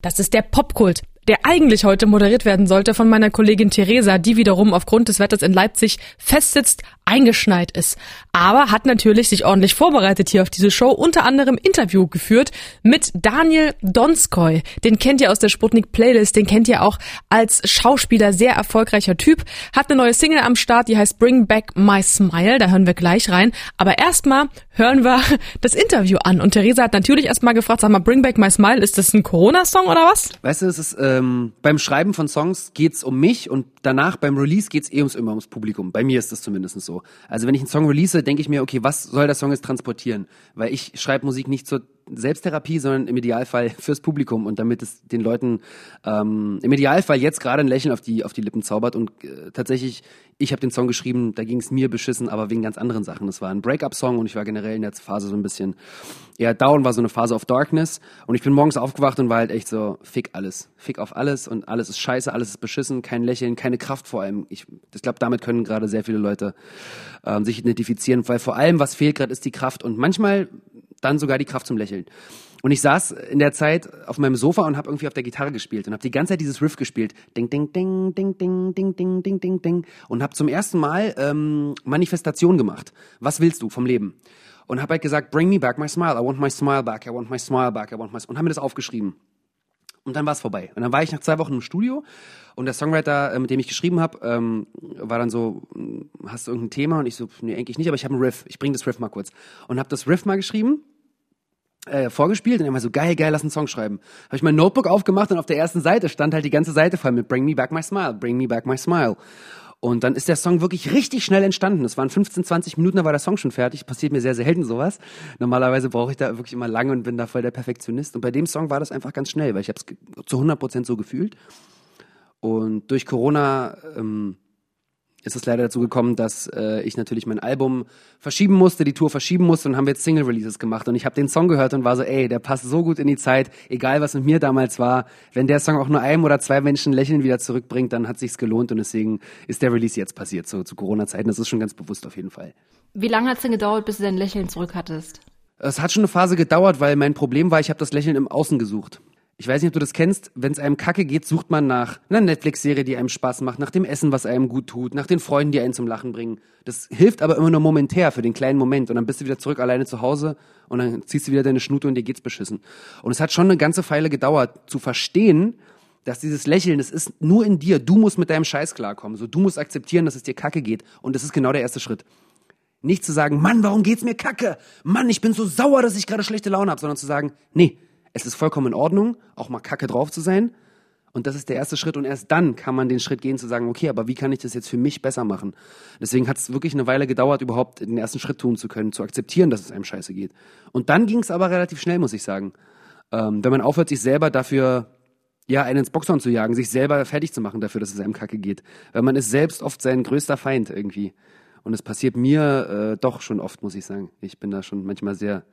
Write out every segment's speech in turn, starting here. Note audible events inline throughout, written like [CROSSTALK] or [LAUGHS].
Das ist der Popkult, der eigentlich heute moderiert werden sollte von meiner Kollegin Theresa, die wiederum aufgrund des Wetters in Leipzig festsitzt, eingeschneit ist. Aber hat natürlich sich ordentlich vorbereitet hier auf diese Show, unter anderem Interview geführt mit Daniel Donskoy. Den kennt ihr aus der Sputnik Playlist, den kennt ihr auch als Schauspieler, sehr erfolgreicher Typ. Hat eine neue Single am Start, die heißt Bring Back My Smile, da hören wir gleich rein. Aber erstmal hören wir [LAUGHS] das Interview an. Und Theresa hat natürlich erstmal gefragt, sag mal, Bring Back My Smile, ist das ein Corona-Song oder was? Weißt du, es ist, ähm, beim Schreiben von Songs geht's um mich und danach beim Release geht's eh ums, immer ums Publikum. Bei mir ist das zumindest so. Also wenn ich einen Song release, denke ich mir, okay, was soll der Song jetzt transportieren? Weil ich schreibe Musik nicht zur Selbsttherapie, sondern im Idealfall [LAUGHS] fürs Publikum und damit es den Leuten ähm, im Idealfall jetzt gerade ein Lächeln auf die auf die Lippen zaubert und äh, tatsächlich ich habe den Song geschrieben, da ging es mir beschissen, aber wegen ganz anderen Sachen. Das war ein Breakup-Song und ich war generell in der Phase so ein bisschen, ja, Down war so eine Phase of Darkness und ich bin morgens aufgewacht und war halt echt so, fick alles, fick auf alles und alles ist scheiße, alles ist beschissen, kein Lächeln, keine Kraft vor allem. Ich, ich glaube, damit können gerade sehr viele Leute ähm, sich identifizieren, weil vor allem, was fehlt gerade, ist die Kraft und manchmal dann sogar die Kraft zum Lächeln. Und ich saß in der Zeit auf meinem Sofa und habe irgendwie auf der Gitarre gespielt und habe die ganze Zeit dieses Riff gespielt. Ding, ding, ding, ding, ding, ding, ding, ding, ding, ding. Und habe zum ersten Mal ähm, Manifestation gemacht. Was willst du vom Leben? Und habe halt gesagt, bring me back my smile. I want my smile back. I want my smile back. I want my... Und habe mir das aufgeschrieben. Und dann war es vorbei. Und dann war ich nach zwei Wochen im Studio und der Songwriter, äh, mit dem ich geschrieben habe, ähm, war dann so, hm, hast du irgendein Thema? Und ich so, nee, eigentlich nicht, aber ich habe ein Riff. Ich bring das Riff mal kurz. Und habe das Riff mal geschrieben äh, vorgespielt und er war so geil, geil, lass einen Song schreiben. Habe ich mein Notebook aufgemacht und auf der ersten Seite stand halt die ganze Seite voll mit Bring Me Back My Smile, Bring Me Back My Smile. Und dann ist der Song wirklich richtig schnell entstanden. Es waren 15, 20 Minuten, da war der Song schon fertig. Passiert mir sehr selten sowas. Normalerweise brauche ich da wirklich immer lange und bin da voll der Perfektionist. Und bei dem Song war das einfach ganz schnell, weil ich habe es zu 100 Prozent so gefühlt. Und durch Corona ähm, ist es leider dazu gekommen, dass äh, ich natürlich mein Album verschieben musste, die Tour verschieben musste und haben wir jetzt Single Releases gemacht und ich habe den Song gehört und war so, ey, der passt so gut in die Zeit, egal was mit mir damals war, wenn der Song auch nur einem oder zwei Menschen Lächeln wieder zurückbringt, dann hat sich's gelohnt und deswegen ist der Release jetzt passiert, so zu Corona-Zeiten, das ist schon ganz bewusst auf jeden Fall. Wie lange hat's denn gedauert, bis du dein Lächeln zurück hattest? Es hat schon eine Phase gedauert, weil mein Problem war, ich habe das Lächeln im Außen gesucht ich weiß nicht, ob du das kennst, wenn es einem kacke geht, sucht man nach einer Netflix-Serie, die einem Spaß macht, nach dem Essen, was einem gut tut, nach den Freunden, die einen zum Lachen bringen. Das hilft aber immer nur momentär für den kleinen Moment und dann bist du wieder zurück alleine zu Hause und dann ziehst du wieder deine Schnute und dir geht's beschissen. Und es hat schon eine ganze Feile gedauert, zu verstehen, dass dieses Lächeln, das ist nur in dir. Du musst mit deinem Scheiß klarkommen. So, du musst akzeptieren, dass es dir kacke geht. Und das ist genau der erste Schritt. Nicht zu sagen, Mann, warum geht's mir kacke? Mann, ich bin so sauer, dass ich gerade schlechte Laune habe, sondern zu sagen, nee, es ist vollkommen in Ordnung, auch mal kacke drauf zu sein. Und das ist der erste Schritt. Und erst dann kann man den Schritt gehen zu sagen, okay, aber wie kann ich das jetzt für mich besser machen? Deswegen hat es wirklich eine Weile gedauert, überhaupt den ersten Schritt tun zu können, zu akzeptieren, dass es einem scheiße geht. Und dann ging es aber relativ schnell, muss ich sagen. Ähm, wenn man aufhört, sich selber dafür ja, einen ins Boxhorn zu jagen, sich selber fertig zu machen dafür, dass es einem kacke geht. Weil man ist selbst oft sein größter Feind irgendwie. Und es passiert mir äh, doch schon oft, muss ich sagen. Ich bin da schon manchmal sehr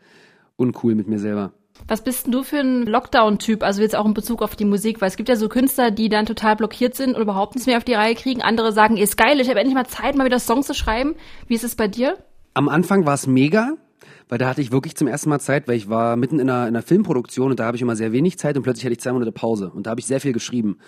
uncool mit mir selber. Was bist denn du für ein Lockdown-Typ? Also jetzt auch in Bezug auf die Musik, weil es gibt ja so Künstler, die dann total blockiert sind und überhaupt nichts mehr auf die Reihe kriegen. Andere sagen, ist geil, ich habe endlich mal Zeit, mal wieder Songs zu schreiben. Wie ist es bei dir? Am Anfang war es mega, weil da hatte ich wirklich zum ersten Mal Zeit, weil ich war mitten in einer, in einer Filmproduktion und da habe ich immer sehr wenig Zeit und plötzlich hatte ich zwei Monate Pause und da habe ich sehr viel geschrieben.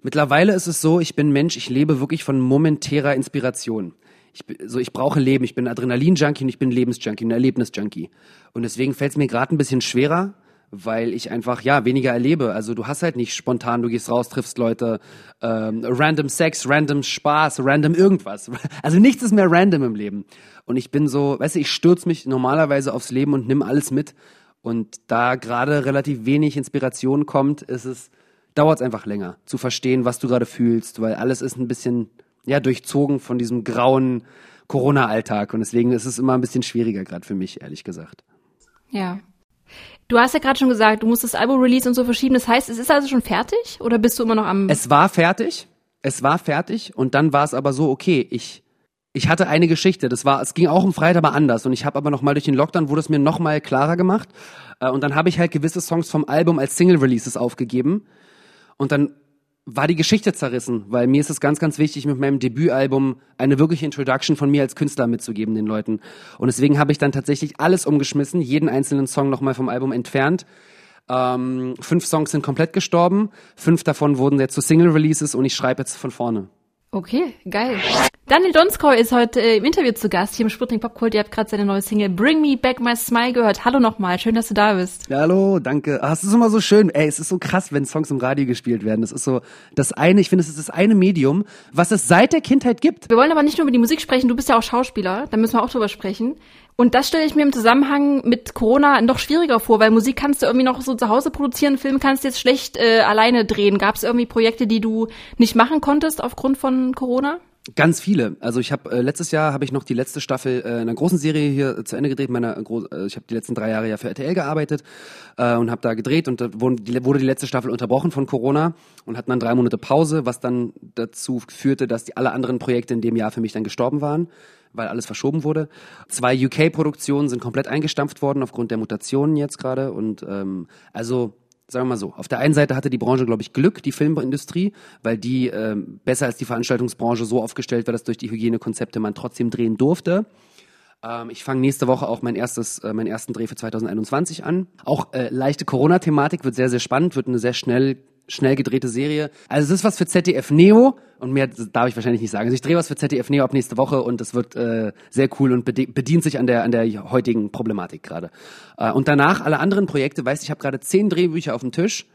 Mittlerweile ist es so, ich bin Mensch, ich lebe wirklich von momentärer Inspiration ich, so, ich brauche Leben, ich bin Adrenalin-Junkie und ich bin Lebensjunkie, ein Erlebnis-Junkie. Und deswegen fällt es mir gerade ein bisschen schwerer, weil ich einfach ja weniger erlebe. Also du hast halt nicht spontan, du gehst raus, triffst Leute, ähm, random Sex, random Spaß, random irgendwas. [LAUGHS] Also nichts ist mehr random im Leben. Und ich bin so, weißt du, ich stürze mich normalerweise aufs Leben und nimm alles mit. Und da gerade relativ wenig Inspiration kommt, ist es, dauert es einfach länger zu verstehen, was du gerade fühlst, weil alles ist ein bisschen ja durchzogen von diesem grauen Corona-Alltag und deswegen ist es immer ein bisschen schwieriger gerade für mich, ehrlich gesagt. Ja. Du hast ja gerade schon gesagt, du musst das Album release und so verschieben. Das heißt, es ist also schon fertig oder bist du immer noch am? Es war fertig. Es war fertig und dann war es aber so, okay, ich ich hatte eine Geschichte, das war, es ging auch um Freitag aber anders und ich habe aber noch mal durch den Lockdown wurde es mir noch mal klarer gemacht äh, und dann habe ich halt gewisse Songs vom Album als Single Releases aufgegeben und dann war die Geschichte zerrissen, weil mir ist es ganz, ganz wichtig, mit meinem Debütalbum eine wirkliche Introduction von mir als Künstler mitzugeben den Leuten. Und deswegen habe ich dann tatsächlich alles umgeschmissen, jeden einzelnen Song nochmal vom Album entfernt, Ähm, fünf Songs sind komplett gestorben, fünf davon wurden jetzt zu Single-Releases und ich schreibe jetzt von vorne. Okay, geil. Daniel Donskoy ist heute äh, im Interview zu Gast hier im Sputnik Popkult. Ihr habt gerade seine neue Single Bring Me Back My Smile gehört. Hallo nochmal, schön, dass du da bist. Ja, hallo, danke. Ah, es ist immer so schön. Ey, es ist so krass, wenn Songs im Radio gespielt werden. Das ist so das eine, ich finde, es ist das eine Medium, was es seit der Kindheit gibt. Wir wollen aber nicht nur über die Musik sprechen, du bist ja auch Schauspieler, da müssen wir auch drüber sprechen. Und das stelle ich mir im Zusammenhang mit Corona noch schwieriger vor, weil Musik kannst du irgendwie noch so zu Hause produzieren, Film kannst du jetzt schlecht äh, alleine drehen. Gab es irgendwie Projekte, die du nicht machen konntest aufgrund von Corona? Ganz viele. Also ich habe äh, letztes Jahr habe ich noch die letzte Staffel äh, einer großen Serie hier äh, zu Ende gedreht. Meiner Gro äh, ich habe die letzten drei Jahre ja für RTL gearbeitet äh, und habe da gedreht und da wurde die, wurde die letzte Staffel unterbrochen von Corona und hatten dann drei Monate Pause, was dann dazu führte, dass die alle anderen Projekte in dem Jahr für mich dann gestorben waren weil alles verschoben wurde. Zwei UK-Produktionen sind komplett eingestampft worden aufgrund der Mutationen jetzt gerade. Und ähm, also sagen wir mal so, auf der einen Seite hatte die Branche, glaube ich, Glück, die Filmindustrie, weil die ähm, besser als die Veranstaltungsbranche so aufgestellt war, dass durch die Hygienekonzepte man trotzdem drehen durfte. Ähm, ich fange nächste Woche auch mein erstes, äh, meinen ersten Dreh für 2021 an. Auch äh, leichte Corona-Thematik wird sehr, sehr spannend, wird eine sehr schnell schnell gedrehte Serie. Also es ist was für ZDF Neo und mehr darf ich wahrscheinlich nicht sagen. Also ich drehe was für ZDF Neo ab nächste Woche und es wird äh, sehr cool und bedient sich an der an der heutigen Problematik gerade. Äh, und danach alle anderen Projekte, weißt, ich habe gerade zehn Drehbücher auf dem Tisch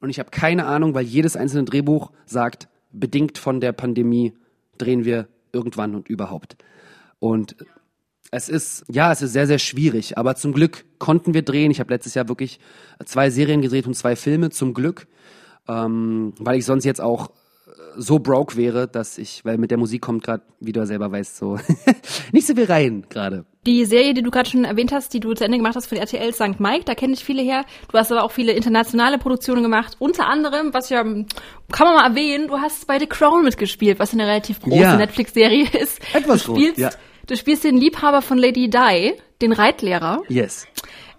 und ich habe keine Ahnung, weil jedes einzelne Drehbuch sagt, bedingt von der Pandemie drehen wir irgendwann und überhaupt. Und es ist, ja, es ist sehr, sehr schwierig, aber zum Glück konnten wir drehen. Ich habe letztes Jahr wirklich zwei Serien gedreht und zwei Filme, zum Glück ähm, weil ich sonst jetzt auch äh, so broke wäre, dass ich, weil mit der Musik kommt gerade, wie du selber weißt, so [LAUGHS] nicht so viel rein gerade. Die Serie, die du gerade schon erwähnt hast, die du zu Ende gemacht hast die RTL St. Mike, da kenne ich viele her. Du hast aber auch viele internationale Produktionen gemacht. Unter anderem, was ja, kann man mal erwähnen, du hast bei The Crown mitgespielt, was eine relativ große ja. Netflix-Serie [LAUGHS] ist. Etwas du spielst, groß, ja. Du spielst den Liebhaber von Lady Di, den Reitlehrer. Yes.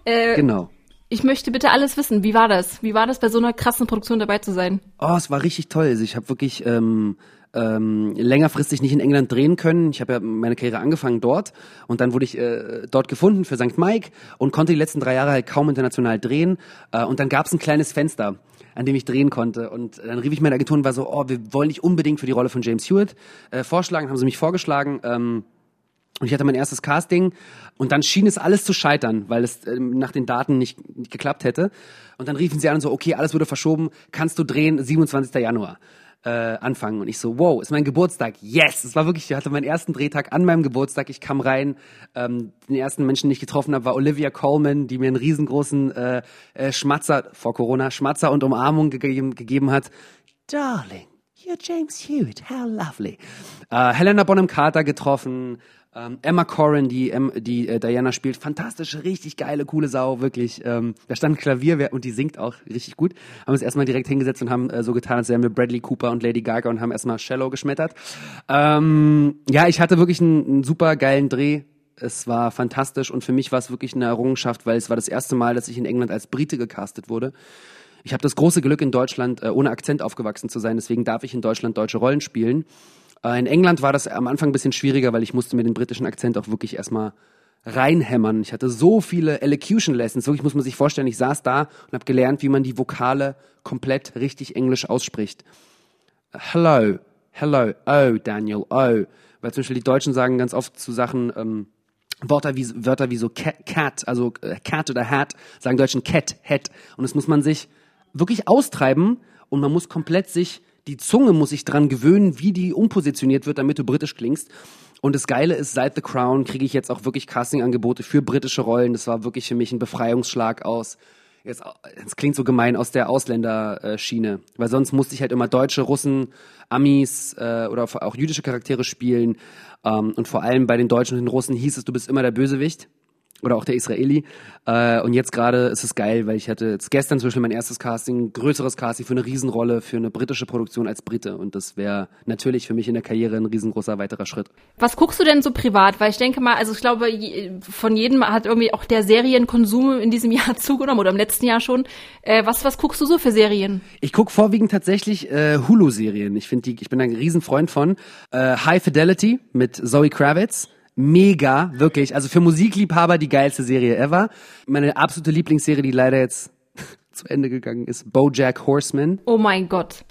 Äh, genau. Ich möchte bitte alles wissen. Wie war das? Wie war das, bei so einer krassen Produktion dabei zu sein? Oh, es war richtig toll. Also ich habe wirklich ähm, ähm, längerfristig nicht in England drehen können. Ich habe ja meine Karriere angefangen dort und dann wurde ich äh, dort gefunden für St. Mike und konnte die letzten drei Jahre halt kaum international drehen. Äh, und dann gab es ein kleines Fenster an dem ich drehen konnte. Und dann rief ich meine Agentur und war so, oh, wir wollen dich unbedingt für die Rolle von James Hewitt äh, vorschlagen. Haben sie mich vorgeschlagen. Ähm, und ich hatte mein erstes Casting und dann schien es alles zu scheitern, weil es äh, nach den Daten nicht, nicht geklappt hätte. Und dann riefen sie an und so, okay, alles wurde verschoben, kannst du drehen, 27. Januar äh, anfangen. Und ich so, wow, ist mein Geburtstag. Yes! Es war wirklich, ich hatte meinen ersten Drehtag an meinem Geburtstag. Ich kam rein, ähm, den ersten Menschen, den ich getroffen habe, war Olivia Coleman, die mir einen riesengroßen äh, äh, Schmatzer, vor Corona, Schmatzer und Umarmung gegeben, gegeben hat. Darling, you're James Hewitt, how lovely. Äh, Helena Bonham Carter getroffen, ähm, Emma Corrin, die, die äh, Diana spielt, fantastisch, richtig geile, coole Sau, wirklich. Ähm, da stand ein Klavier und die singt auch richtig gut. Haben uns erstmal direkt hingesetzt und haben äh, so getan, als wären wir Bradley Cooper und Lady Gaga und haben erstmal Shallow geschmettert. Ähm, ja, ich hatte wirklich einen, einen super geilen Dreh. Es war fantastisch und für mich war es wirklich eine Errungenschaft, weil es war das erste Mal, dass ich in England als Brite gecastet wurde. Ich habe das große Glück, in Deutschland äh, ohne Akzent aufgewachsen zu sein, deswegen darf ich in Deutschland deutsche Rollen spielen. Äh, in England war das am Anfang ein bisschen schwieriger, weil ich musste mir den britischen Akzent auch wirklich erstmal reinhämmern. Ich hatte so viele Elocution Lessons. Wirklich muss man sich vorstellen, ich saß da und habe gelernt, wie man die Vokale komplett richtig englisch ausspricht. Hello, hello, oh, Daniel, oh. Weil zum Beispiel die Deutschen sagen ganz oft zu Sachen, ähm, Wörter wie, Wörter wie so cat, cat also äh, cat oder hat, sagen Deutschen cat, hat. Und das muss man sich wirklich austreiben und man muss komplett sich die Zunge muss sich dran gewöhnen, wie die umpositioniert wird, damit du britisch klingst. Und das Geile ist, seit The Crown kriege ich jetzt auch wirklich Castingangebote für britische Rollen. Das war wirklich für mich ein Befreiungsschlag aus, jetzt, es klingt so gemein, aus der Ausländerschiene. Weil sonst musste ich halt immer Deutsche, Russen, Amis äh, oder auch jüdische Charaktere spielen. Ähm, und vor allem bei den Deutschen und den Russen hieß es, du bist immer der Bösewicht oder auch der Israeli. Äh, und jetzt gerade ist es geil, weil ich hatte jetzt gestern zum Beispiel mein erstes Casting, größeres Casting für eine Riesenrolle, für eine britische Produktion als Brite. Und das wäre natürlich für mich in der Karriere ein riesengroßer weiterer Schritt. Was guckst du denn so privat? Weil ich denke mal, also ich glaube, von jedem hat irgendwie auch der Serienkonsum in diesem [LAUGHS] Jahr zugenommen oder im letzten Jahr schon. Äh, was, was guckst du so für Serien? Ich gucke vorwiegend tatsächlich äh, Hulu-Serien. Ich finde die, ich bin ein Riesenfreund von äh, High Fidelity mit Zoe Kravitz mega, wirklich. Also für Musikliebhaber die geilste Serie ever. Meine absolute Lieblingsserie, die leider jetzt [LAUGHS] zu Ende gegangen ist, BoJack Horseman. Oh mein Gott.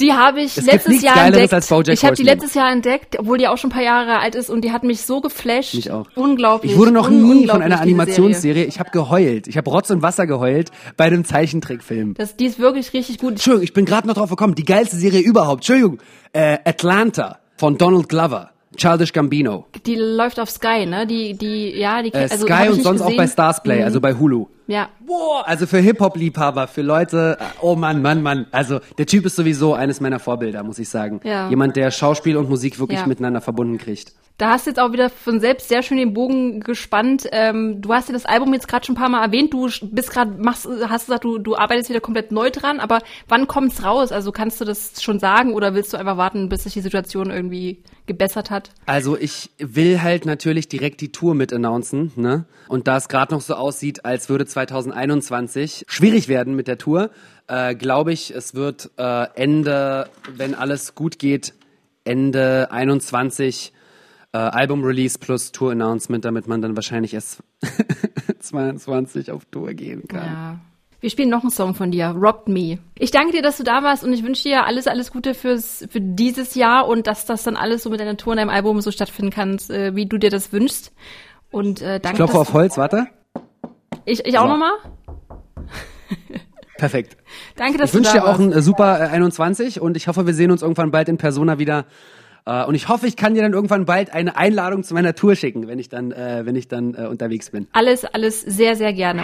Die habe ich Es letztes Jahr Geileres entdeckt. als BoJack ich habe die letztes Jahr entdeckt, obwohl die auch schon ein paar Jahre alt ist und die hat mich so geflasht. Mich auch. Unglaublich. Ich wurde noch nie von einer Animationsserie, Serie. ich habe geheult. Ich habe Rotz und Wasser geheult bei einem Zeichentrickfilm. Das, die ist wirklich richtig gut. Entschuldigung, ich bin gerade noch drauf gekommen. Die geilste Serie überhaupt. Entschuldigung. Äh, Atlanta von Donald Glover. Childish Gambino. Die läuft auf Sky, ne? Die, die, ja, die Äh, also, Sky und sonst auch gesehen. bei Starsplay, Mhm. also bei Hulu. Ja. Boah, also für Hip-Hop-Liebhaber, für Leute, äh, oh Mann, Mann, Mann. Also der Typ ist sowieso eines meiner Vorbilder, muss ich sagen. Ja. Jemand, der Schauspiel und Musik wirklich Ja. miteinander verbunden kriegt. Da hast du jetzt auch wieder von selbst sehr schön den Bogen gespannt. Ähm, du hast ja das Album jetzt gerade schon ein paar Mal erwähnt. Du bist gerade, machst, hast gesagt, du, du arbeitest wieder komplett neu dran. Aber wann kommt's raus? Also kannst du das schon sagen oder willst du einfach warten, bis sich die Situation irgendwie gebessert hat? Also ich will halt natürlich direkt die Tour mit announcen, ne? Und da es gerade noch so aussieht, als würde 2021 schwierig werden mit der Tour, äh, glaube ich, es wird äh, Ende, wenn alles gut geht, Ende 21 äh, Album-Release plus Tour-Announcement, damit man dann wahrscheinlich erst [LAUGHS] 22 auf Tour gehen kann. Ja. Wir spielen noch einen Song von dir, Robbed Me. Ich danke dir, dass du da warst und ich wünsche dir alles, alles Gute fürs, für dieses Jahr und dass das dann alles so mit deiner Tour und deinem Album so stattfinden kann, äh, wie du dir das wünschst. Und äh, danke. Ich klopfe auf Holz, warte. Ich, ich auch So. nochmal? Perfekt. [LAUGHS] Danke, dass Ich wünsche du da dir auch warst. ein äh, super äh, 21 und ich hoffe, wir sehen uns irgendwann bald in Persona wieder. Äh, und ich hoffe, ich kann dir dann irgendwann bald eine Einladung zu meiner Tour schicken, wenn ich dann, äh, wenn ich dann äh, unterwegs bin. Alles, alles sehr, sehr gerne.